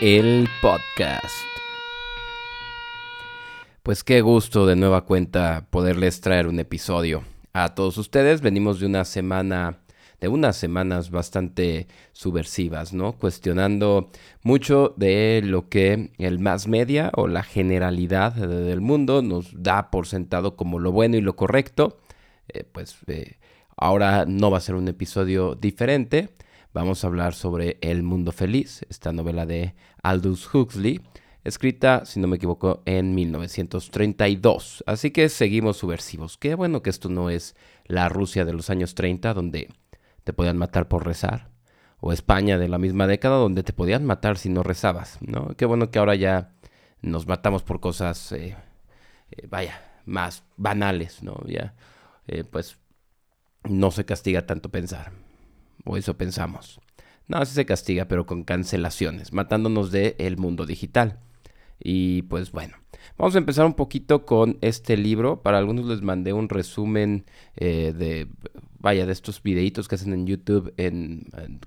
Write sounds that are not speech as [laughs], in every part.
El podcast. Pues qué gusto de nueva cuenta poderles traer un episodio a todos ustedes. Venimos de una semana de unas semanas bastante subversivas, ¿no? Cuestionando mucho de lo que el más media o la generalidad del mundo nos da por sentado como lo bueno y lo correcto. Eh, pues eh, ahora no va a ser un episodio diferente. Vamos a hablar sobre El Mundo Feliz, esta novela de Aldous Huxley, escrita, si no me equivoco, en 1932. Así que seguimos subversivos. Qué bueno que esto no es la Rusia de los años 30, donde te podían matar por rezar. O España de la misma década donde te podían matar si no rezabas, ¿no? Qué bueno que ahora ya nos matamos por cosas, eh, eh, vaya, más banales, ¿no? Ya, eh, pues no se castiga tanto pensar. O eso pensamos. No, sí se castiga, pero con cancelaciones, matándonos del el mundo digital. Y pues bueno, vamos a empezar un poquito con este libro. Para algunos les mandé un resumen de vaya, de estos videitos que hacen en YouTube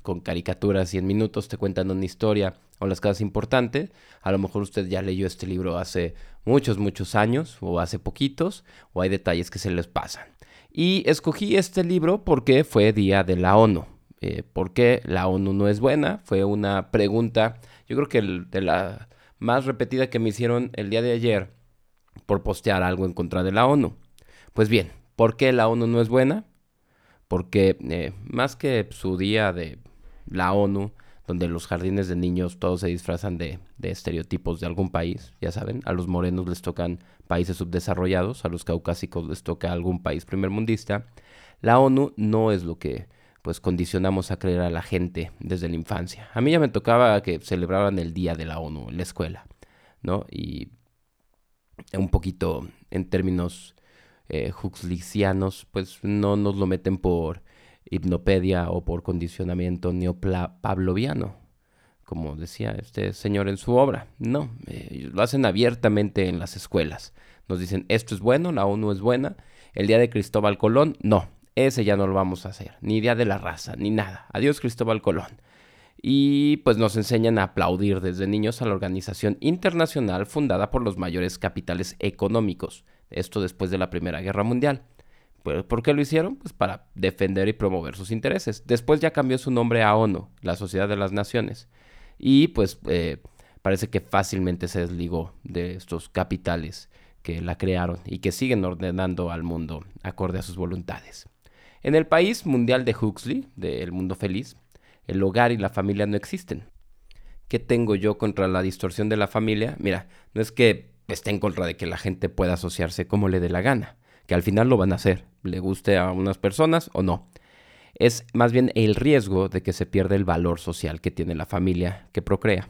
con caricaturas y en minutos te cuentan una historia o las cosas importantes. A lo mejor usted ya leyó este libro hace muchos, muchos años o hace poquitos o hay detalles que se les pasan. Y escogí este libro porque fue día de la ONU. Eh, ¿Por qué la ONU no es buena? Fue una pregunta, yo creo que de la más repetida que me hicieron el día de ayer por postear algo en contra de la ONU. Pues bien, ¿por qué la ONU no es buena? porque eh, más que su día de la ONU, donde los jardines de niños todos se disfrazan de, estereotipos de algún país, ya saben, a los morenos les tocan países subdesarrollados, a los caucásicos les toca algún país primermundista, la ONU no es lo que pues condicionamos a creer a la gente desde la infancia. A mí ya me tocaba que celebraran el día de la ONU en la escuela, ¿no? Y un poquito en términos eh, pues no nos lo meten por hipnopedia o por condicionamiento neopavloviano, como decía este señor en su obra. No, eh, lo hacen abiertamente en las escuelas. Nos dicen, esto es bueno, la ONU es buena. El día de Cristóbal Colón, no, ese ya no lo vamos a hacer. Ni día de la raza, ni nada. Adiós Cristóbal Colón. Y pues nos enseñan a aplaudir desde niños a la organización internacional fundada por los mayores capitales económicos esto después de la Primera Guerra Mundial. ¿Por qué lo hicieron? Pues para defender y promover sus intereses. Después ya cambió su nombre a ONU, la Sociedad de las Naciones. Y pues eh, parece que fácilmente se desligó de estos capitales que la crearon y que siguen ordenando al mundo acorde a sus voluntades. En el país mundial de Huxley, del mundo feliz, el hogar y la familia no existen. ¿Qué tengo yo contra la distorsión de la familia? Mira, no es que esté en contra de que la gente pueda asociarse como le dé la gana, que al final lo van a hacer, le guste a unas personas o no. Es más bien el riesgo de que se pierda el valor social que tiene la familia que procrea,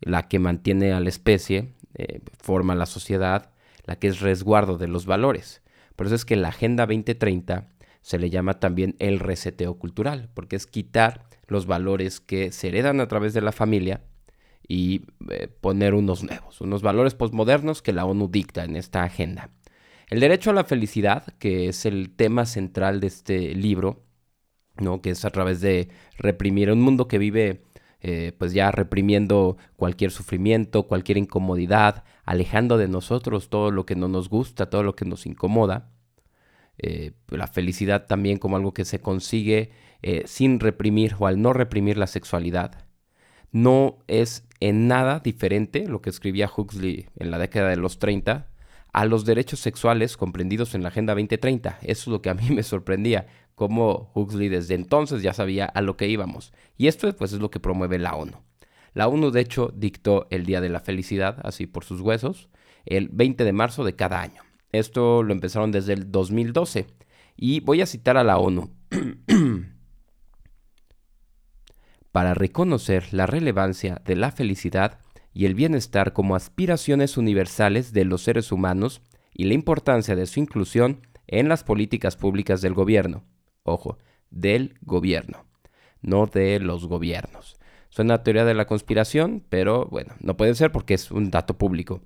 la que mantiene a la especie, eh, forma la sociedad, la que es resguardo de los valores. Por eso es que la Agenda 2030 se le llama también el reseteo cultural, porque es quitar los valores que se heredan a través de la familia y eh, poner unos nuevos, unos valores postmodernos que la ONU dicta en esta agenda. El derecho a la felicidad, que es el tema central de este libro, ¿no? que es a través de reprimir un mundo que vive eh, pues ya reprimiendo cualquier sufrimiento, cualquier incomodidad, alejando de nosotros todo lo que no nos gusta, todo lo que nos incomoda. Eh, la felicidad también como algo que se consigue sin reprimir o al no reprimir la sexualidad. No es en nada diferente, lo que escribía Huxley en la década de los 30, a los derechos sexuales comprendidos en la Agenda 2030. Eso es lo que a mí [laughs] me sorprendía, cómo Huxley desde entonces ya sabía a lo que íbamos. Y esto pues es lo que promueve la ONU. La ONU de hecho dictó el Día de la Felicidad, así por sus huesos, el 20 de marzo de cada año. Esto lo empezaron desde el 2012. Y voy a citar a la ONU. [clears throat] para reconocer la relevancia de la felicidad y el bienestar como aspiraciones universales de los seres humanos y la importancia de su inclusión en las políticas públicas del gobierno. Ojo, del gobierno, no de los gobiernos. Suena teoría de la conspiración, pero bueno, no puede ser porque es un dato público.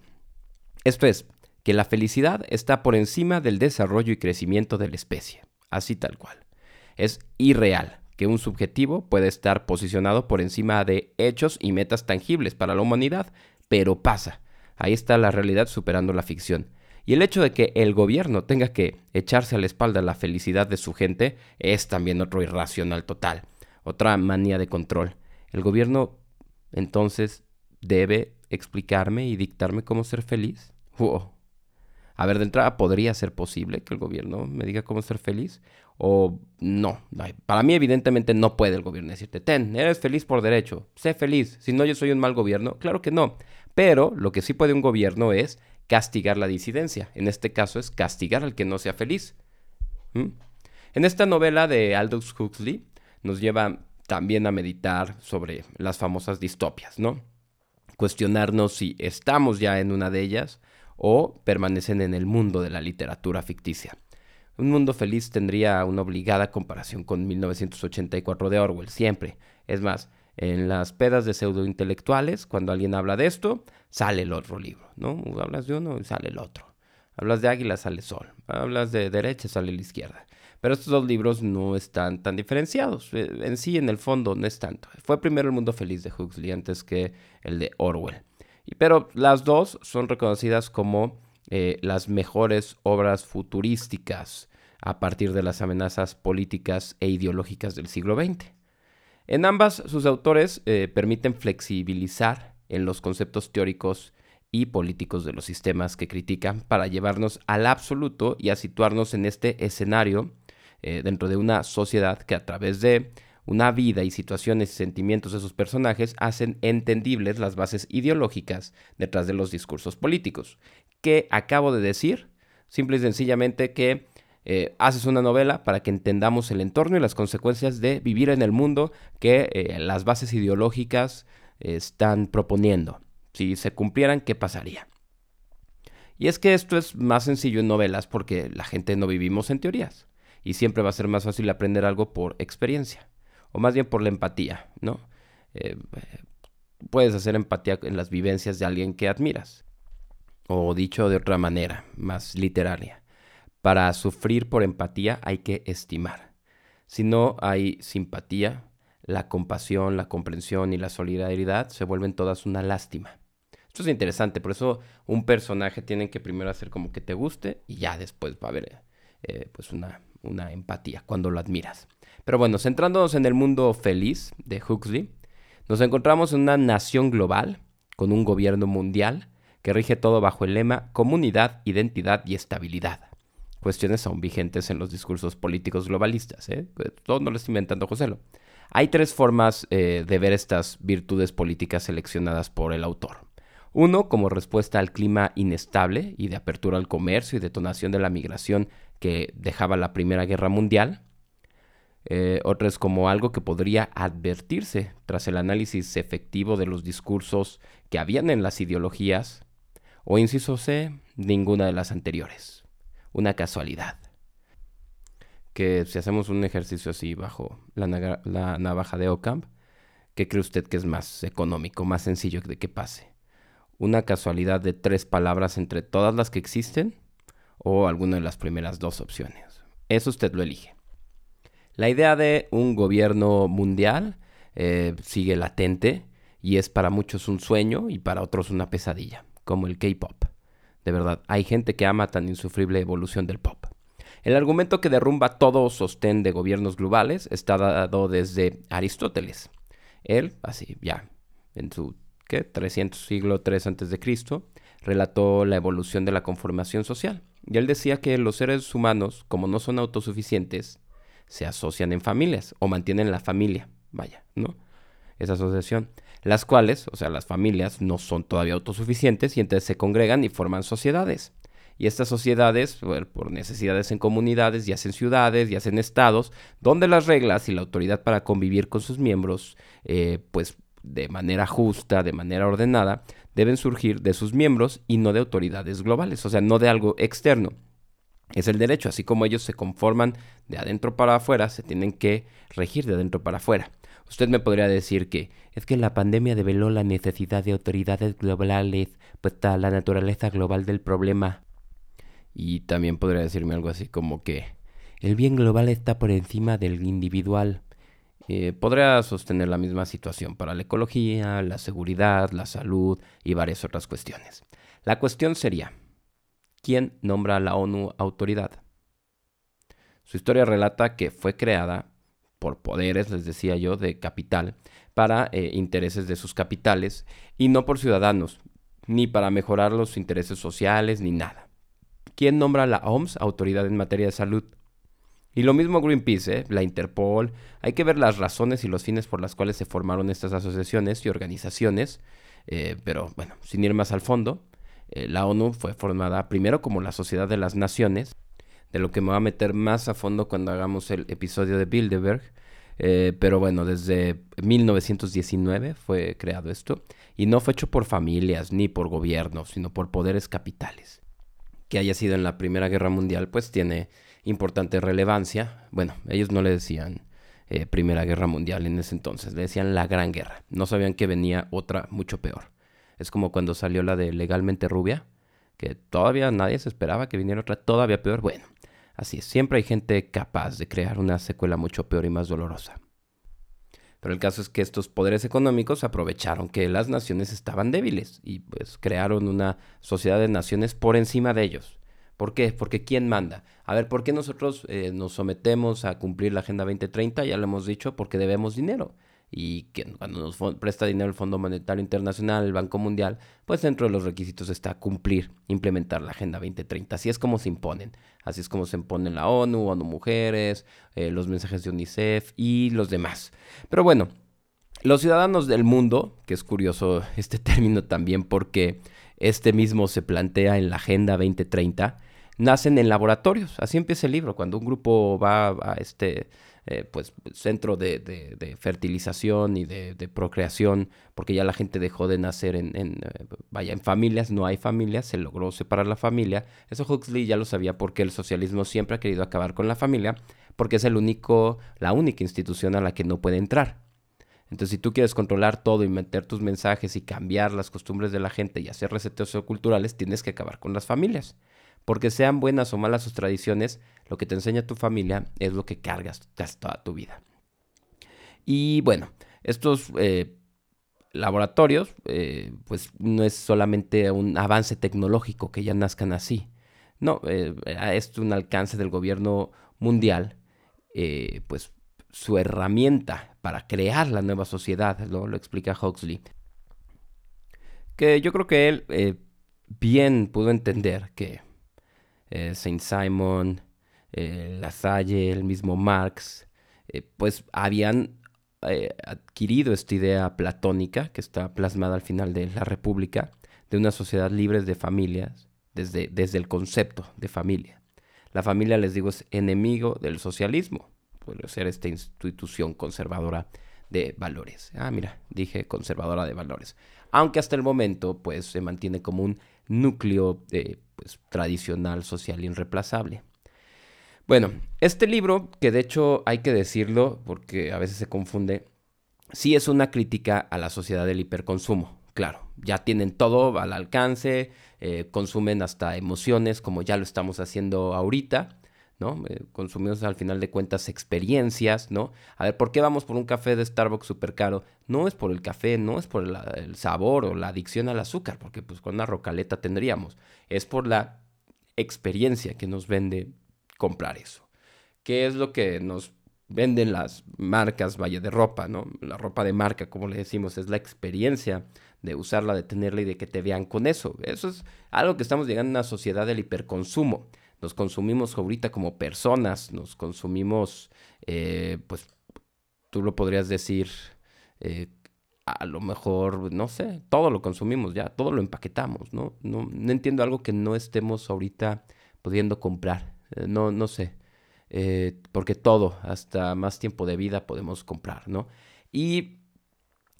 Esto es, que la felicidad está por encima del desarrollo y crecimiento de la especie, así tal cual. Es irreal que un subjetivo puede estar posicionado por encima de hechos y metas tangibles para la humanidad, pero pasa. Ahí está la realidad superando la ficción. Y el hecho de que el gobierno tenga que echarse a la espalda la felicidad de su gente es también otro irracional total, otra manía de control. El gobierno entonces debe explicarme y dictarme cómo ser feliz. A ver, de entrada, ¿podría ser posible que el gobierno me diga cómo ser feliz? O no. Para mí, evidentemente, no puede el gobierno decirte, ten, eres feliz por derecho, sé feliz. Si no, yo soy un mal gobierno. Claro que no. Pero lo que sí puede un gobierno es castigar la disidencia. En este caso es castigar al que no sea feliz. ¿Mm? En esta novela de Aldous Huxley nos lleva también a meditar sobre las famosas distopias, ¿no? Cuestionarnos si estamos ya en una de ellas o permanecen en el mundo de la literatura ficticia. Un mundo feliz tendría una obligada comparación con 1984 de Orwell, siempre. Es más, en las pedas de pseudointelectuales, cuando alguien habla de esto, sale el otro libro, ¿no? Hablas de uno y sale el otro. Hablas de águila, sale sol. Hablas de derecha, sale la izquierda. Pero estos dos libros no están tan diferenciados. Eh, en sí, en el fondo, no es tanto. Fue primero El Mundo Feliz de Huxley antes que el de Orwell. Pero las dos son reconocidas como eh, las mejores obras futurísticas a partir de las amenazas políticas e ideológicas del siglo XX. En ambas, sus autores eh, permiten flexibilizar en los conceptos teóricos y políticos de los sistemas que critican para llevarnos al absoluto y a situarnos en este escenario eh, dentro de una sociedad que a través de una vida y situaciones y sentimientos de sus personajes hacen entendibles las bases ideológicas detrás de los discursos políticos. ¿Qué acabo de decir? Simple y sencillamente que eh, haces una novela para que entendamos el entorno y las consecuencias de vivir en el mundo que eh, las bases ideológicas están proponiendo. Si se cumplieran, ¿qué pasaría? Y es que esto es más sencillo en novelas porque la gente no vivimos en teorías y siempre va a ser más fácil aprender algo por experiencia o más bien por la empatía, ¿no? Eh, puedes hacer empatía en las vivencias de alguien que admiras. O dicho de otra manera, más literaria, para sufrir por empatía hay que estimar. Si no hay simpatía, la compasión, la comprensión y la solidaridad se vuelven todas una lástima. Esto es interesante, por eso un personaje tiene que primero hacer como que te guste y ya después va a haber eh, pues una, una empatía cuando lo admiras. Pero bueno, centrándonos en el mundo feliz de Huxley, nos encontramos en una nación global, con un gobierno mundial, que rige todo bajo el lema comunidad, identidad y estabilidad. Cuestiones aún vigentes en los discursos políticos globalistas, ¿eh? Todo no lo está inventando José. Hay tres formas eh, de ver estas virtudes políticas seleccionadas por el autor. Uno, como respuesta al clima inestable y de apertura al comercio y detonación de la migración que dejaba la Primera Guerra Mundial. Eh, otra es como algo que podría advertirse tras el análisis efectivo de los discursos que habían en las ideologías, o inciso C, ninguna de las anteriores. Una casualidad. Que si hacemos un ejercicio así bajo la, navaja de Ocamp, ¿qué cree usted que es más económico, más sencillo de que pase? ¿Una casualidad de tres palabras entre todas las que existen? ¿O alguna de las primeras dos opciones? Eso usted lo elige. La idea de un gobierno mundial eh, sigue latente y es para muchos un sueño y para otros una pesadilla, como el K-Pop. De verdad, hay gente que ama tan insufrible evolución del pop. El argumento que derrumba todo sostén de gobiernos globales está dado desde Aristóteles. Él, así ya, en su ¿qué? 300 siglo 3 a.C., relató la evolución de la conformación social. Y él decía que los seres humanos, como no son autosuficientes, se asocian en familias o mantienen la familia, vaya, ¿no? Esa asociación, las cuales, o sea, las familias no son todavía autosuficientes y entonces se congregan y forman sociedades. Y estas sociedades, por necesidades en comunidades, ya en ciudades, ya en estados, donde las reglas y la autoridad para convivir con sus miembros, eh, pues de manera justa, de manera ordenada, deben surgir de sus miembros y no de autoridades globales, o sea, no de algo externo es el derecho, así como ellos se conforman de adentro para afuera, se tienen que regir de adentro para afuera. Usted me podría decir que es que la pandemia develó la necesidad de autoridades globales, pues está la naturaleza global del problema. Y también podría decirme algo así como que el bien global está por encima del individual. Eh, podría sostener la misma situación para la ecología, la seguridad, la salud y varias otras cuestiones. La cuestión sería, ¿quién nombra a la ONU autoridad? Su historia relata que fue creada por poderes, les decía yo, de capital, para eh, intereses de sus capitales y no por ciudadanos, ni para mejorar los intereses sociales, ni nada. ¿Quién nombra a la OMS autoridad en materia de salud? Y lo mismo Greenpeace, ¿eh? la Interpol. Hay que ver las razones y los fines por las cuales se formaron estas asociaciones y organizaciones. Eh, pero bueno, sin ir más al fondo, la ONU fue formada primero como la Sociedad de las Naciones, de lo que me va a meter más a fondo cuando hagamos el episodio de Bilderberg. pero bueno, desde 1919 fue creado esto y no fue hecho por familias ni por gobiernos, sino por poderes capitales. Que haya sido en la Primera Guerra Mundial, pues tiene importante relevancia. Bueno, ellos no le decían eh, Primera Guerra Mundial en ese entonces, le decían la Gran Guerra. No sabían que venía otra mucho peor. Es como cuando salió la de Legalmente Rubia, que todavía nadie se esperaba que viniera otra todavía peor. Bueno, así es, siempre hay gente capaz de crear una secuela mucho peor y más dolorosa. Pero el caso es que estos poderes económicos aprovecharon que las naciones estaban débiles y pues crearon una sociedad de naciones por encima de ellos. ¿Por qué? Porque ¿quién manda? A ver, ¿por qué nosotros eh, nos sometemos a cumplir la Agenda 2030? Ya lo hemos dicho, porque debemos dinero. Y que cuando nos presta dinero el Fondo Monetario Internacional, el Banco Mundial, pues dentro de los requisitos está cumplir, implementar la Agenda 2030. Así es como se imponen. Así es como se imponen la ONU, ONU Mujeres, eh, los mensajes de UNICEF y los demás. Pero bueno, los ciudadanos del mundo, que es curioso [laughs] este término también porque este mismo se plantea en la Agenda 2030, nacen en laboratorios. Así empieza el libro, cuando un grupo va a este eh, pues, centro de, fertilización y de, procreación, porque ya la gente dejó de nacer en, en eh, vaya, en familias, no hay familias, se logró separar la familia. Eso Huxley ya lo sabía porque el socialismo siempre ha querido acabar con la familia, porque es el único, la única institución a la que no puede entrar. Entonces, si tú quieres controlar todo y meter tus mensajes y cambiar las costumbres de la gente y hacer reseteos culturales, tienes que acabar con las familias. Porque sean buenas o malas sus tradiciones, lo que te enseña tu familia es lo que cargas toda tu vida. Y bueno, estos eh, laboratorios, eh, pues no es solamente un avance tecnológico que ya nazcan así. No, eh, es un alcance del gobierno mundial, pues su herramienta para crear la nueva sociedad, lo explica Huxley. Que yo creo que él bien pudo entender que eh, Saint Simon, eh, La Salle, el mismo Marx, eh, pues habían adquirido esta idea platónica que está plasmada al final de la República, de una sociedad libre de familias, desde, desde el concepto de familia. La familia, les digo, es enemigo del socialismo, puede ser esta institución conservadora de valores. Ah, mira, dije conservadora de valores. Aunque hasta el momento, pues, se mantiene como un núcleo de pues, tradicional, social, irreemplazable. Bueno, este libro, que de hecho hay que decirlo porque a veces se confunde, sí es una crítica a la sociedad del hiperconsumo. Claro, ya tienen todo al alcance, eh, consumen hasta emociones como ya lo estamos haciendo ahorita, ¿no? Eh, consumimos al final de cuentas experiencias, ¿no? A ver, ¿por qué vamos por un café de Starbucks súper caro? No es por el café, no es por el, sabor o la adicción al azúcar, porque pues con una rocaleta tendríamos. Es por la experiencia que nos vende comprar eso. ¿Qué es lo que nos venden las marcas, vaya, de ropa, ¿no? La ropa de marca, como le decimos, es la experiencia de usarla, de tenerla y de que te vean con eso. Eso es algo que estamos llegando a una sociedad del hiperconsumo nos consumimos ahorita como personas, nos consumimos, eh, pues tú lo podrías decir, eh, a lo mejor, no sé, todo lo consumimos ya, todo lo empaquetamos, ¿no? No, entiendo algo que no estemos ahorita pudiendo comprar, eh, no, no sé, porque todo, hasta más tiempo de vida podemos comprar, ¿no? Y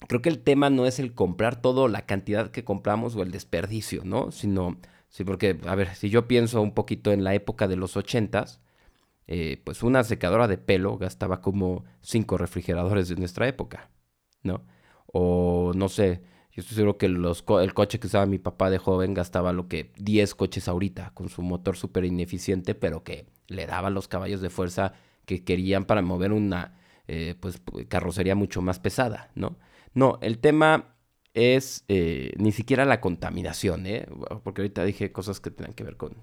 creo que el tema no es el comprar todo, la cantidad que compramos o el desperdicio, ¿no? Sino Sí, porque, a ver, si yo pienso un poquito en la época de los ochentas, eh, pues una secadora de pelo gastaba como cinco refrigeradores de nuestra época, ¿no? O no sé, yo estoy seguro que los el coche que usaba mi papá de joven gastaba lo que 10 coches ahorita, con su motor súper ineficiente, pero que le daba los caballos de fuerza que querían para mover una eh, pues, carrocería mucho más pesada, ¿no? No, el tema es eh, ni siquiera la contaminación, ¿eh? Porque ahorita dije cosas que tenían que ver con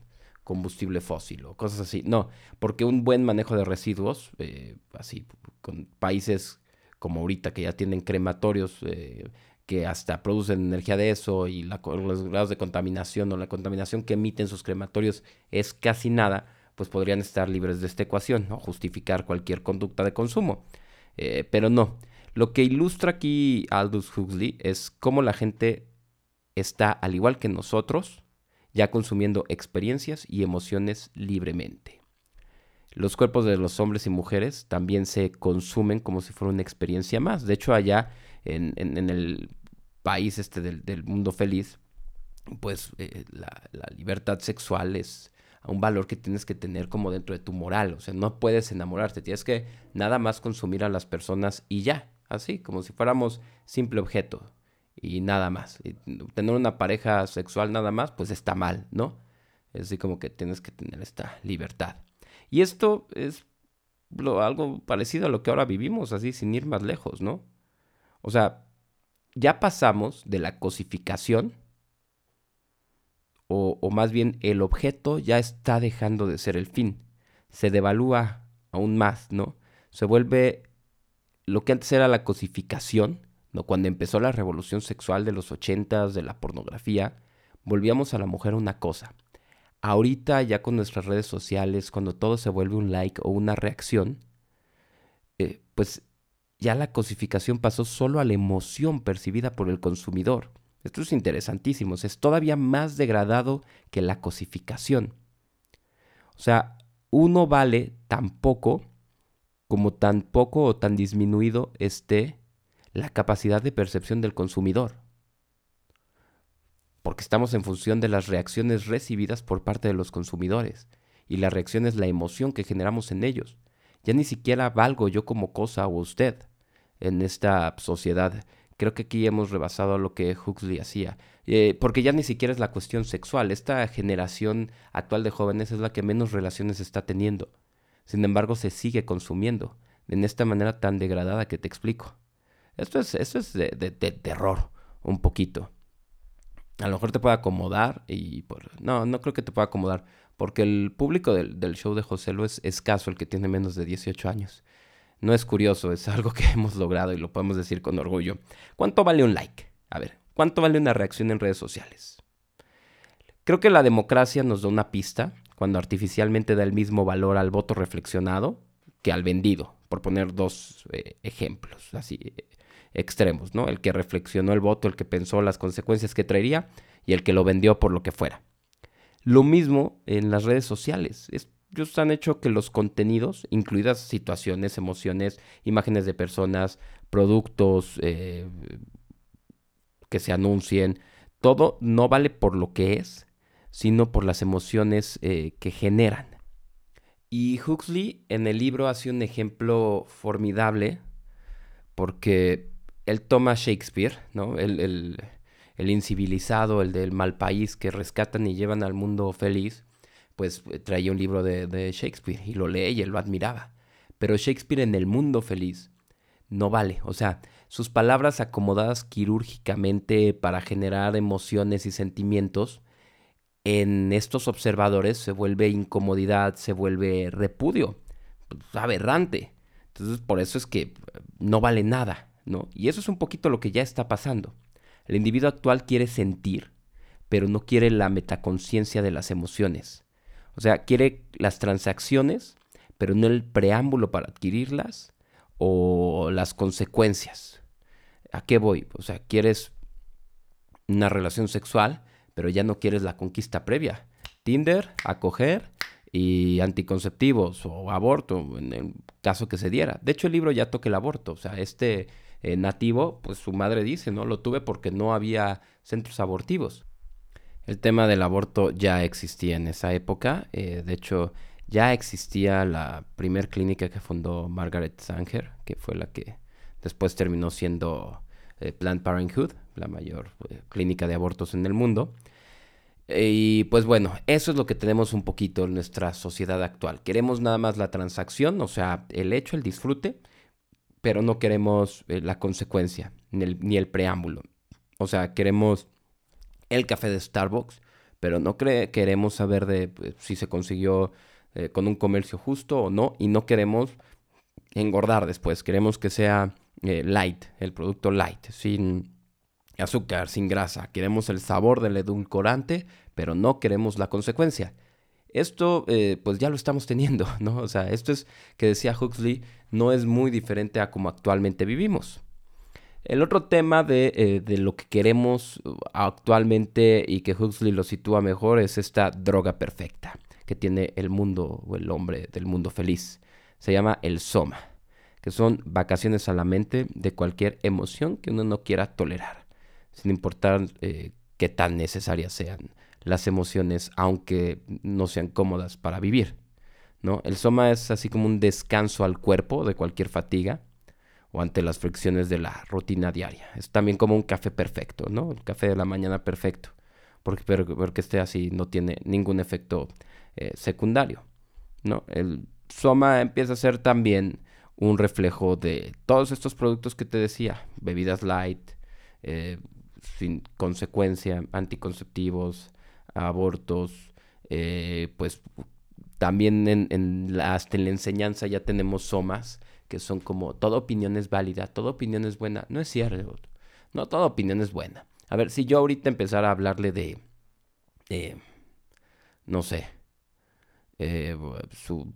combustible fósil o cosas así. No, porque un buen manejo de residuos, eh, así, con países como ahorita que ya tienen crematorios eh, que hasta producen energía de eso y los grados de contaminación o la contaminación que emiten sus crematorios es casi nada, pues podrían estar libres de esta ecuación, o justificar cualquier conducta de consumo. Eh, pero no, lo que ilustra aquí Aldous Huxley es cómo la gente está, al igual que nosotros, ya consumiendo experiencias y emociones libremente. Los cuerpos de los hombres y mujeres también se consumen como si fuera una experiencia más. De hecho, allá en, el país este del, mundo feliz, pues eh, la, libertad sexual es un valor que tienes que tener como dentro de tu moral. O sea, no puedes enamorarte, tienes que nada más consumir a las personas y ya, así, como si fuéramos simple objeto y nada más. Tener una pareja sexual nada más, pues está mal, ¿no? Es así como que tienes que tener esta libertad. Y esto es algo parecido a lo que ahora vivimos, así sin ir más lejos, ¿no? O sea, ya pasamos de la cosificación, o más bien el objeto ya está dejando de ser el fin, se devalúa aún más, ¿no? Se vuelve lo que antes era la cosificación, ¿no? Cuando empezó la revolución sexual de los ochentas, de la pornografía, volvíamos a la mujer una cosa. Ahorita ya con nuestras redes sociales, cuando todo se vuelve un like o una reacción, eh, pues ya la cosificación pasó solo a la emoción percibida por el consumidor. Esto es interesantísimo, es todavía más degradado que la cosificación. O sea, uno vale tan poco como tan poco o tan disminuido esté la capacidad de percepción del consumidor. Porque estamos en función de las reacciones recibidas por parte de los consumidores. Y la reacción es la emoción que generamos en ellos. Ya ni siquiera valgo yo como cosa o usted en esta sociedad. Creo que aquí hemos rebasado lo que Huxley hacía. Eh, porque ya ni siquiera es la cuestión sexual. Esta generación actual de jóvenes es la que menos relaciones está teniendo. Sin embargo, se sigue consumiendo en esta manera tan degradada que te explico. Esto es, esto es de, terror, un poquito. A lo mejor te puede acomodar y... Por, no, no creo que te pueda acomodar, porque el público del, show de José Lu es escaso, el que tiene menos de 18 años. No es curioso, es algo que [laughs] hemos logrado y lo podemos decir con orgullo. ¿Cuánto vale un like? A ver, ¿cuánto vale una reacción en redes sociales? Creo que la democracia nos da una pista cuando artificialmente da el mismo valor al voto reflexionado que al vendido, por poner dos eh, ejemplos. Así, extremos, ¿no? El que reflexionó el voto, el que pensó las consecuencias que traería y el que lo vendió por lo que fuera. Lo mismo en las redes sociales. ellos han hecho que los contenidos, incluidas situaciones, emociones, imágenes de personas, productos eh, que se anuncien, todo no vale por lo que es, sino por las emociones eh, que generan. Y Huxley en el libro hace un ejemplo formidable porque él toma Shakespeare, ¿no? El, el, incivilizado, el del mal país que rescatan y llevan al mundo feliz, pues eh, traía un libro de, Shakespeare y lo lee y él lo admiraba. Pero Shakespeare en el mundo feliz no vale. O sea, sus palabras acomodadas quirúrgicamente para generar emociones y sentimientos, en estos observadores se vuelve incomodidad, se vuelve repudio, pues, aberrante. Entonces, por eso es que no vale nada. Y eso es un poquito lo que ya está pasando. El individuo actual quiere sentir, pero no quiere la metaconciencia de las emociones. O sea, quiere las transacciones, pero no el preámbulo para adquirirlas o las consecuencias. ¿A qué voy? O sea, quieres una relación sexual, pero ya no quieres la conquista previa. Tinder, acoger y anticonceptivos o aborto, en el caso que se diera. De hecho, el libro ya toca el aborto. O sea, este eh, nativo, pues su madre dice, ¿no? Lo tuve porque no había centros abortivos. El tema del aborto ya existía en esa época. Eh, de hecho, ya existía la primer clínica que fundó Margaret Sanger, que fue la que después terminó siendo eh, Planned Parenthood, la mayor clínica de abortos en el mundo. Y pues bueno, eso es lo que tenemos un poquito en nuestra sociedad actual. Queremos nada más la transacción, o sea, el hecho, el disfrute, pero no queremos eh, la consecuencia, ni el, preámbulo. O sea, queremos el café de Starbucks, pero no queremos saber de pues, si se consiguió eh, con un comercio justo o no, y no queremos engordar después, queremos que sea eh, light, el producto light, sin azúcar, sin grasa. Queremos el sabor del edulcorante, pero no queremos la consecuencia. Esto, eh, pues ya lo estamos teniendo, [laughs] ¿no? O sea, esto es que decía Huxley, no es muy diferente a como actualmente vivimos. El otro tema de, eh, de, lo que queremos actualmente y que Huxley lo sitúa mejor es esta droga perfecta que tiene el mundo o el hombre del mundo feliz. Se llama el soma, que son vacaciones a la mente de cualquier emoción que uno no quiera tolerar sin importar eh, qué tan necesarias sean las emociones, aunque no sean cómodas para vivir. ¿no? El soma es así como un descanso al cuerpo de cualquier fatiga o ante las fricciones de la rutina diaria. Es también como un café perfecto, ¿no? El café de la mañana perfecto, porque, pero, porque esté así no tiene ningún efecto eh, secundario, ¿no? El soma empieza a ser también un reflejo de todos estos productos que te decía, bebidas light, eh, sin consecuencia, anticonceptivos, abortos, eh, pues también en, la, hasta en la enseñanza ya tenemos somas que son como toda opinión es válida, toda opinión es buena. No es cierto, no toda opinión es buena. A ver, si yo ahorita empezara a hablarle de, no sé, eh, su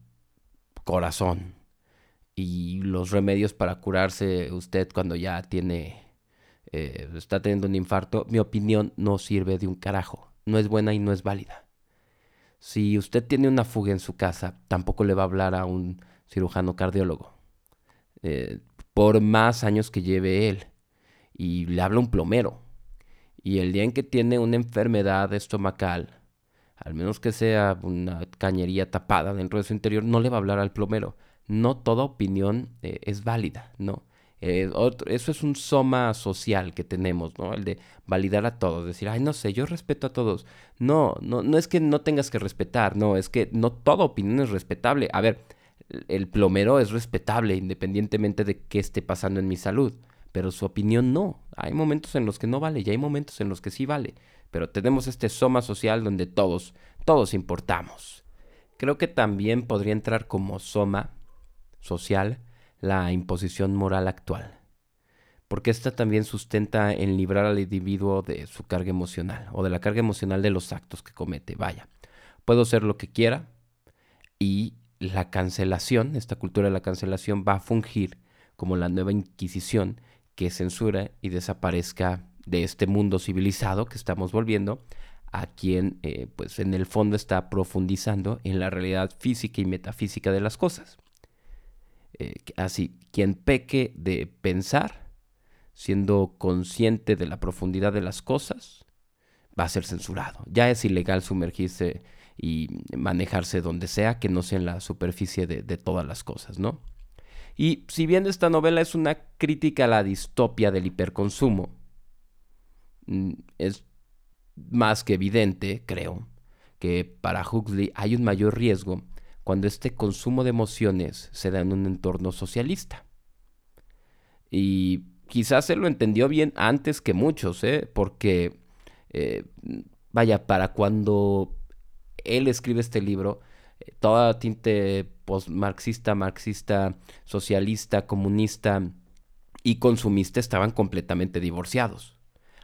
corazón y los remedios para curarse usted cuando ya tiene eh, está teniendo un infarto, mi opinión no sirve de un carajo. No es buena y no es válida. Si usted tiene una fuga en su casa, tampoco le va a hablar a un cirujano cardiólogo. Eh, por más años que lleve él. Y le habla un plomero. Y el día en que tiene una enfermedad estomacal, al menos que sea una cañería tapada dentro de su interior, no le va a hablar al plomero. No toda opinión eh, es válida, ¿no? Eh, eso es un soma social que tenemos, ¿no? El de validar a todos, decir, ay, no sé, yo respeto a todos. No, no, no es que no tengas que respetar, no, es que no toda opinión es respetable. A ver, el plomero es respetable independientemente de qué esté pasando en mi salud, pero su opinión no. Hay momentos en los que no vale y hay momentos en los que sí vale, pero tenemos este soma social donde todos, todos importamos. Creo que también podría entrar como soma social la imposición moral actual, porque esta también sustenta en librar al individuo de su carga emocional o de la carga emocional de los actos que comete. Vaya, puedo ser lo que quiera y la cancelación, esta cultura de la cancelación va a fungir como la nueva Inquisición que censura y desaparezca de este mundo civilizado que estamos volviendo a quien eh, pues en el fondo está profundizando en la realidad física y metafísica de las cosas. Eh, así, quien peque de pensar, siendo consciente de la profundidad de las cosas, va a ser censurado. Ya es ilegal sumergirse y manejarse donde sea que no sea en la superficie de, todas las cosas, ¿no? Y si bien esta novela es una crítica a la distopia del hiperconsumo, mm, es más que evidente, creo, que para Huxley hay un mayor riesgo cuando este consumo de emociones se da en un entorno socialista. Y quizás se lo entendió bien antes que muchos, ¿eh? porque, eh, vaya, para cuando él escribe este libro, eh, toda tinte postmarxista, marxista, socialista, comunista y consumista estaban completamente divorciados.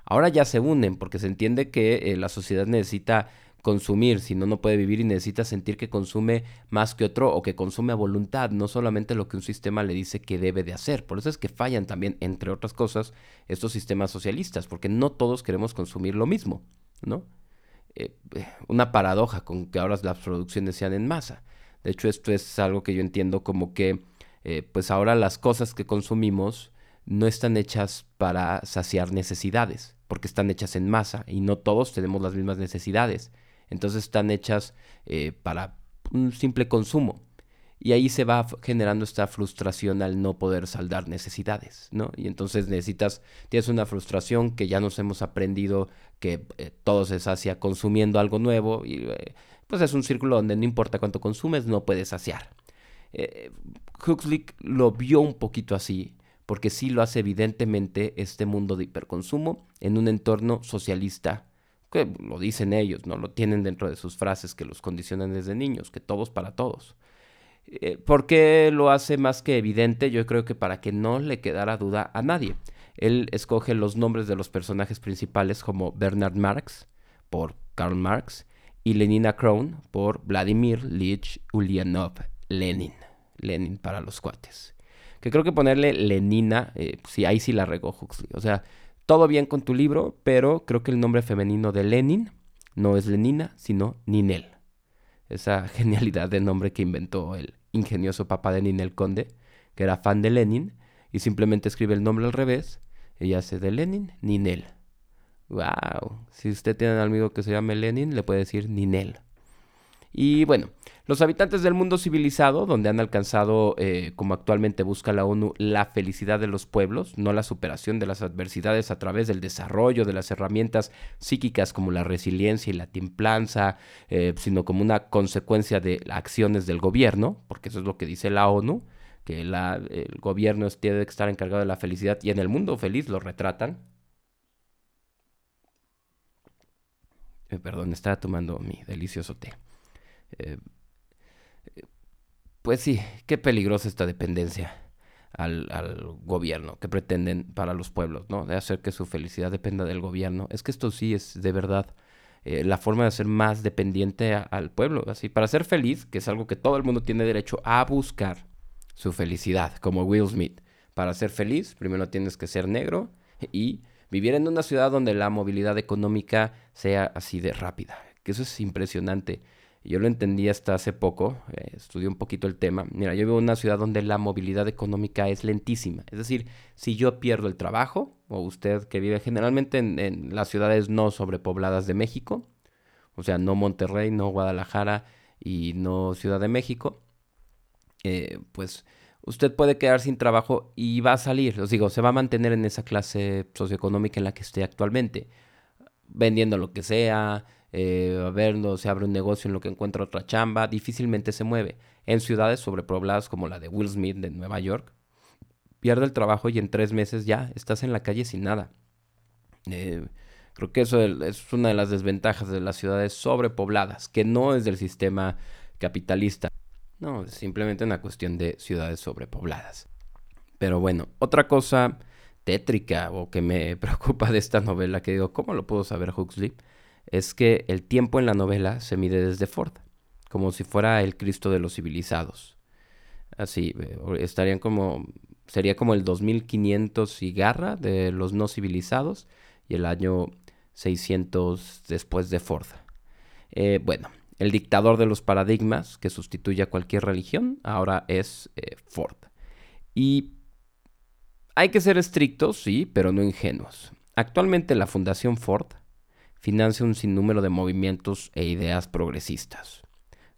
Ahora ya se unen porque se entiende que la sociedad necesita consumir, si no, no puede vivir y necesita sentir que consume más que otro o que consume a voluntad, no solamente lo que un sistema le dice que debe de hacer. Por eso es que fallan también, entre otras cosas, estos sistemas socialistas, porque no todos queremos consumir lo mismo, ¿no? Eh, una paradoja con que ahora las producciones sean en masa. De hecho, esto es algo que yo entiendo como que, eh, pues ahora las cosas que consumimos no están hechas para saciar necesidades, porque están hechas en masa y no todos tenemos las mismas necesidades. Entonces están hechas eh, para un simple consumo. Y ahí se va generando esta frustración al no poder saldar necesidades, ¿no? Y entonces necesitas, tienes una frustración que ya nos hemos aprendido que eh, todo se sacia consumiendo algo nuevo y eh, pues es un círculo donde no importa cuánto consumes, no puedes saciar. Eh, Huxley lo vio un poquito así, porque sí lo hace evidentemente este mundo de hiperconsumo en un entorno socialista, que lo dicen ellos, no lo tienen dentro de sus frases que los condicionan desde niños, que todos para todos. ¿Por qué lo hace más que evidente? Yo creo que para que no le quedara duda a nadie. Él escoge los nombres de los personajes principales como Bernard Marx por Karl Marx y Lenina Krohn por Vladimir Lich Ulyanov Lenin. Lenin para los cuates. Que creo que ponerle Lenina, eh, sí, ahí sí la Huxley. O sea, todo bien con tu libro, pero creo que el nombre femenino de Lenin no es Lenina, sino Ninel. Esa [laughs] genialidad de nombre que inventó el ingenioso papá de Ninel Conde, que era fan de Lenin, y simplemente escribe el nombre al revés ella hace de Lenin, Ninel. Wow. Si usted tiene un amigo que se llame Lenin, le puede decir Ninel. Y bueno, los habitantes del mundo civilizado, donde han alcanzado, eh, como actualmente busca la ONU, la felicidad de los pueblos, no la superación de las adversidades a través del desarrollo de las herramientas psíquicas como la resiliencia y la templanza, eh, sino como una consecuencia de acciones del gobierno, porque eso es lo que dice la ONU, que el gobierno tiene que estar encargado de la felicidad y en el mundo feliz lo retratan. Eh, perdón, estaba tomando mi delicioso té. Pues sí, qué peligrosa esta dependencia al, gobierno que pretenden para los pueblos, ¿no? De hacer que su felicidad dependa del gobierno. Es que esto sí es de verdad eh, la forma de ser más dependiente al pueblo. Así, para ser feliz, que es algo que todo el mundo tiene derecho a buscar, su felicidad, como Will Smith. Para ser feliz, primero tienes que ser negro y vivir en una ciudad donde la movilidad económica sea así de rápida. Que eso es impresionante. Yo lo entendí hasta hace poco, eh, estudié un poquito el tema. Mira, yo vivo en una ciudad donde la movilidad económica es lentísima. Es decir, si yo pierdo el trabajo, o usted que vive generalmente en, las ciudades no sobrepobladas de México, o sea, no Monterrey, no Guadalajara y no Ciudad de México, eh, pues usted puede quedar sin trabajo y va a salir, os digo, se va a mantener en esa clase socioeconómica en la que esté actualmente, vendiendo lo que sea, eh, a ver, se abre un negocio en lo que encuentra otra chamba, difícilmente se mueve. En ciudades sobrepobladas como la de Will Smith de Nueva York, pierde el trabajo y en tres meses ya estás en la calle sin nada. Eh, creo que eso es una de las desventajas de las ciudades sobrepobladas, que no es del sistema capitalista. No, es simplemente una cuestión de ciudades sobrepobladas. Pero bueno, otra cosa tétrica o que me [laughs] preocupa de esta novela, que digo, ¿cómo lo puedo saber Huxley? Es que el tiempo en la novela se mide desde Ford, como si fuera el Cristo de los civilizados. Así, eh, estarían como, sería como el 2500 y garra de los no civilizados y el año 600 después de Ford. Eh, bueno, el dictador de los paradigmas que sustituye a cualquier religión ahora es eh, Ford. Y hay que ser estrictos, sí, pero no ingenuos. Actualmente la Fundación Ford financia un sinnúmero de movimientos e ideas progresistas,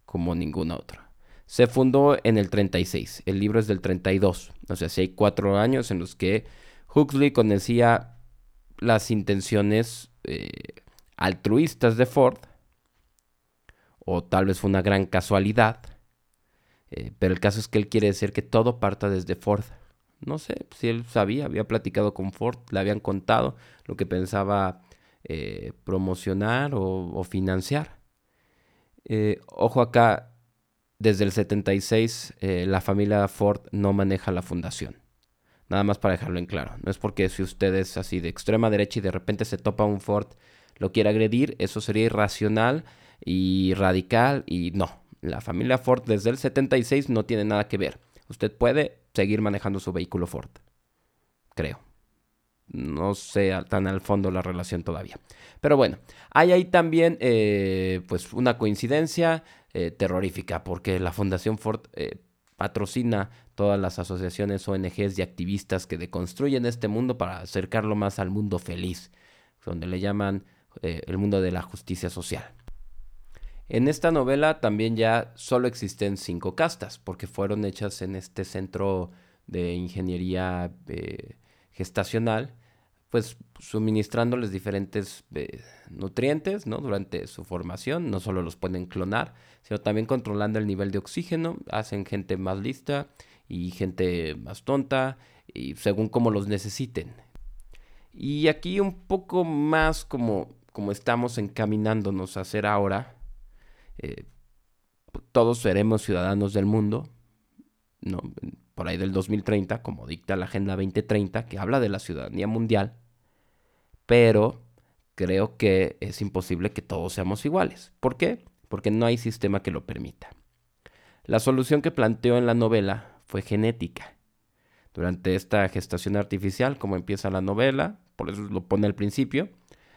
como ninguna otra. Se fundó en el 36, el libro es del 32, o sea, si hay cuatro años en los que Huxley conocía las intenciones eh, altruistas de Ford o tal vez fue una gran casualidad, eh, pero el caso es que él quiere decir que todo parta desde Ford. No sé si él sabía, había platicado con Ford, le habían contado lo que pensaba eh, promocionar o, financiar. Eh, ojo acá, desde el 76 la familia Ford no maneja la fundación. Nada más para dejarlo en claro. No es porque si usted es así de extrema derecha y de repente se topa un Ford, lo quiere agredir, eso sería irracional y radical y no. La familia Ford desde el 76 no tiene nada que ver. Usted puede seguir manejando su vehículo Ford. Creo. No sé tan al fondo la relación todavía. Pero bueno, hay ahí también eh, pues una coincidencia eh, terrorífica porque la Fundación Ford eh, patrocina todas las asociaciones, ONGs y activistas que deconstruyen este mundo para acercarlo más al mundo feliz, donde le llaman el mundo de la justicia social. En esta novela también ya solo existen cinco castas, porque fueron hechas en este centro de ingeniería gestacional pues suministrándoles diferentes eh, nutrientes, ¿no? Durante su formación, no solo los pueden clonar, sino también controlando el nivel de oxígeno, hacen gente más lista y gente más tonta, y según como los necesiten. Y aquí un poco más como, como estamos encaminándonos a hacer ahora, eh, todos seremos ciudadanos del mundo, ¿no? Por ahí del 2030, como dicta la Agenda 2030, que habla de la ciudadanía mundial, pero creo que es imposible que todos seamos iguales. ¿Por qué? Porque no hay sistema que lo permita. La solución que planteó en la novela fue genética. Durante esta gestación artificial, como empieza la novela, por eso lo pone al principio,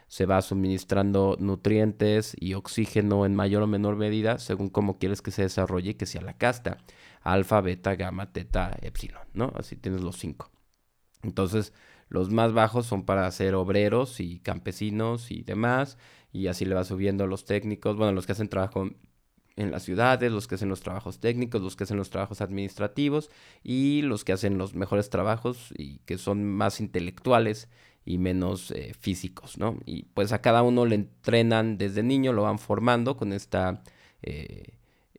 se va suministrando nutrientes y oxígeno en mayor o menor medida según cómo quieres que se desarrolle y que sea la casta. Alfa, beta, gamma, teta, epsilon, ¿no? Así tienes los cinco. Entonces, los más bajos son para ser obreros y campesinos y demás, y así le va subiendo los técnicos, bueno, los que hacen trabajo en las ciudades, los que hacen los trabajos técnicos, los que hacen los trabajos administrativos y los que hacen los mejores trabajos y que son más intelectuales y menos eh, físicos, ¿no? Y pues a cada uno le entrenan desde niño, lo van formando con esta eh,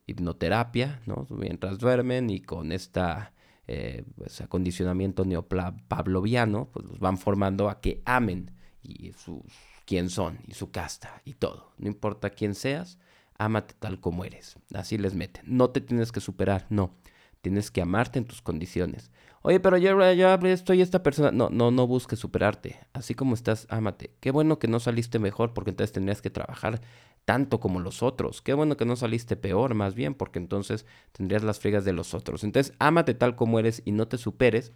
hipnoterapia, ¿no? Mientras duermen y con esta eh, pues, acondicionamiento neopavloviano, pues los van formando a que amen y sus quién son y su casta y todo. No importa quién seas, ámate tal como eres. Así les meten. No te tienes que superar, no. Tienes que amarte en tus condiciones. Oye, pero yo ya estoy esta persona. No, no, no busques superarte. Así como estás, ámate. Qué bueno que no saliste mejor porque entonces tendrías que trabajar tanto como los otros. Qué bueno que no saliste peor, más bien, porque entonces tendrías las friegas de los otros. Entonces, ámate tal como eres y no te superes.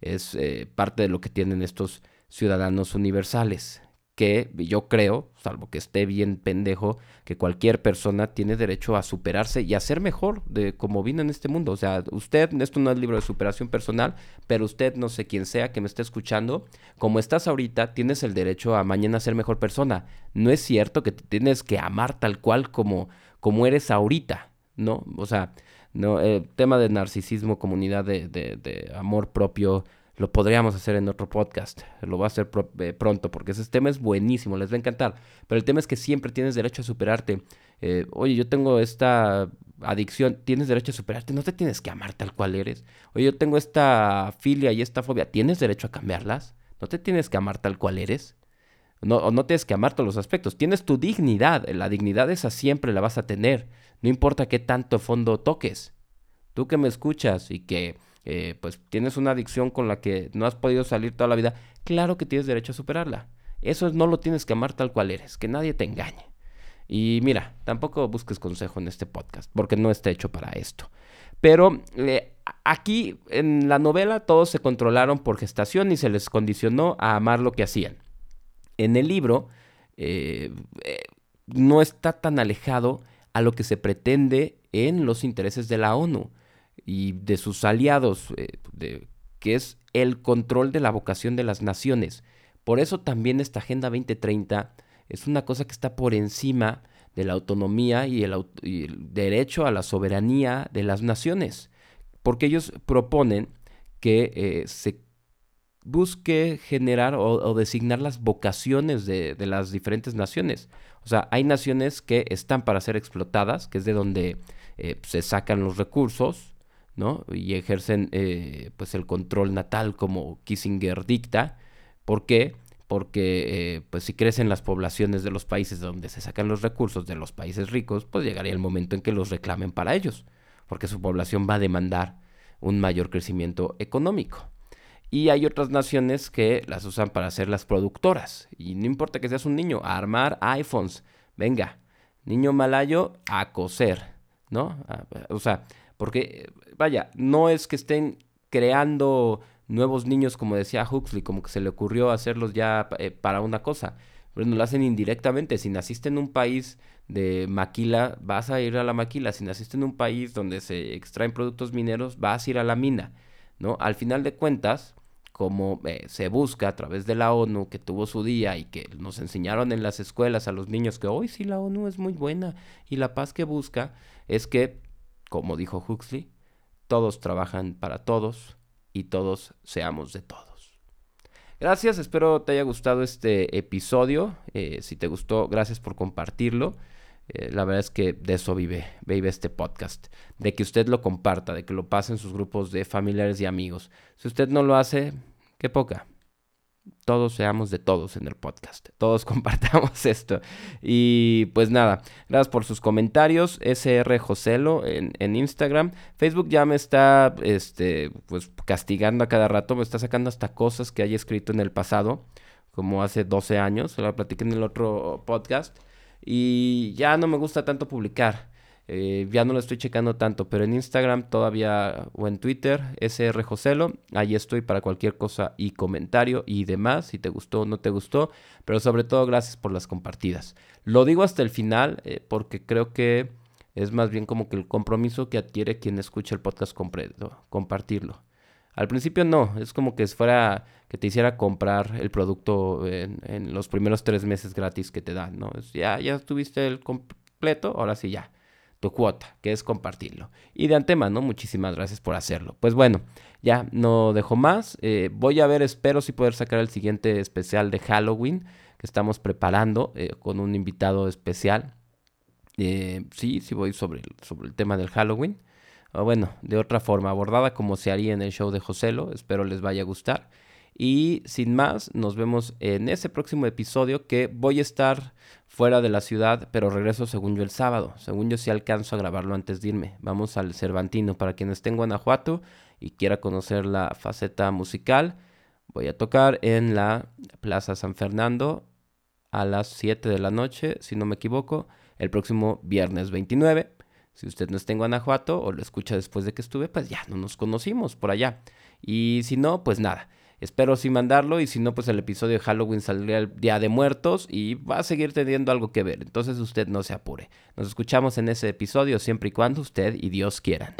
Es eh, parte de lo que tienen estos ciudadanos universales que yo creo, salvo que esté bien pendejo, que cualquier persona tiene derecho a superarse y a ser mejor de como vino en este mundo. O sea, usted, esto no es libro de superación personal, pero usted, no sé quién sea que me esté escuchando, como estás ahorita, tienes el derecho a mañana ser mejor persona. No es cierto que te tienes que amar tal cual como, como eres ahorita, ¿no? O sea, no, el tema de narcisismo, comunidad de, de amor propio, lo podríamos hacer en otro podcast. Lo voy a hacer eh, pronto porque ese tema es buenísimo, les va a encantar. Pero el tema es que siempre tienes derecho a superarte. Eh, oye, yo tengo esta adicción, tienes derecho a superarte, no te tienes que amar tal cual eres. Oye, yo tengo esta filia y esta fobia, ¿tienes derecho a cambiarlas? No te tienes que amar tal cual eres. No, no tienes que amar todos los aspectos. Tienes tu dignidad. La dignidad esa siempre la vas a tener. No importa qué tanto fondo toques. Tú que me escuchas y que eh, pues tienes una adicción con la que no has podido salir toda la vida, claro que tienes derecho a superarla. Eso no lo tienes que amar tal cual eres, que nadie te engañe. Y mira, tampoco busques consejo en este podcast, porque no está hecho para esto. Pero eh, aquí en la novela todos se controlaron por gestación y se les condicionó a amar lo que hacían. En el libro eh, no está tan alejado a lo que se pretende en los intereses de la ONU y de sus aliados, eh, que es el control de la vocación de las naciones. Por eso también esta Agenda 2030 es una cosa que está por encima de la autonomía y el, derecho a la soberanía de las naciones, porque ellos proponen que eh, se busque generar o, designar las vocaciones de, las diferentes naciones. O sea, hay naciones que están para ser explotadas, que es de donde eh, se sacan los recursos, ¿no? Y ejercen eh, pues el control natal como Kissinger dicta. ¿Por qué? Porque eh, pues si crecen las poblaciones de los países donde se sacan los recursos de los países ricos, pues llegaría el momento en que los reclamen para ellos, porque su población va a demandar un mayor crecimiento económico. Y hay otras naciones que las usan para ser las productoras. Y no importa que seas un niño, a armar iPhones. Venga, niño malayo, a coser, ¿no? o sea, porque, vaya, no es que estén creando nuevos niños, como decía Huxley, como que se le ocurrió hacerlos ya eh, para una cosa. Pero no lo hacen indirectamente. Si naciste en un país de maquila, vas a ir a la maquila. Si naciste en un país donde se extraen productos mineros, vas a ir a la mina. ¿no? Al final de cuentas, como eh, se busca a través de la ONU, que tuvo su día y que nos enseñaron en las escuelas a los niños que hoy sí la ONU es muy buena y la paz que busca es que como dijo Huxley, todos trabajan para todos y todos seamos de todos. Gracias, espero te haya gustado este episodio. Eh, si te gustó, gracias por compartirlo. Eh, la verdad es que de eso vive, vive este podcast, de que usted lo comparta, de que lo pase en sus grupos de familiares y amigos. Si usted no lo hace, qué poca todos seamos de todos en el podcast. Todos [laughs] compartamos esto. Y pues nada, gracias por sus comentarios. SR Joselo en, Instagram. Facebook ya me está este, pues, castigando a cada rato. Me está sacando hasta cosas que haya escrito en el pasado. Como hace 12 años. Se lo platiqué en el otro podcast. Y ya no me gusta tanto publicar. Eh, ya no lo estoy checando tanto, pero en Instagram todavía o en Twitter, SR Joselo, ahí estoy para cualquier cosa y comentario y demás, si te gustó o no te gustó, pero sobre todo gracias por las compartidas. Lo digo hasta el final eh, porque creo que es más bien como que el compromiso que adquiere quien escucha el podcast compartirlo. Al principio no, es como que fuera que te hiciera comprar el producto en, en los primeros tres meses gratis que te dan, ¿no? ya, ya tuviste el completo, ahora sí ya cuota, que es compartirlo. Y de antemano, muchísimas gracias por hacerlo. Pues bueno, ya no dejo más. Eh, voy a ver, espero si poder sacar el siguiente especial de Halloween que estamos preparando eh, con un invitado especial. Eh, sí, sí voy sobre, sobre el tema del Halloween. O bueno, de otra forma, abordada como se haría en el show de Joselo. Espero les vaya a gustar. Y sin más, nos vemos en ese próximo episodio que voy a estar fuera de la ciudad, pero regreso según yo el sábado. Según yo sí alcanzo a grabarlo antes de irme. Vamos al Cervantino. Para quien esté en Guanajuato y quiera conocer la faceta musical, voy a tocar en la Plaza San Fernando a las 7 de la noche, si no me equivoco, el próximo viernes 29. Si usted no está en Guanajuato o lo escucha después de que estuve, pues ya no nos conocimos por allá. Y si no, pues nada. Espero sí mandarlo y si no, pues el episodio de Halloween saldría el Día de Muertos y va a seguir teniendo algo que ver. Entonces usted no se apure. Nos escuchamos en ese episodio siempre y cuando usted y Dios quieran.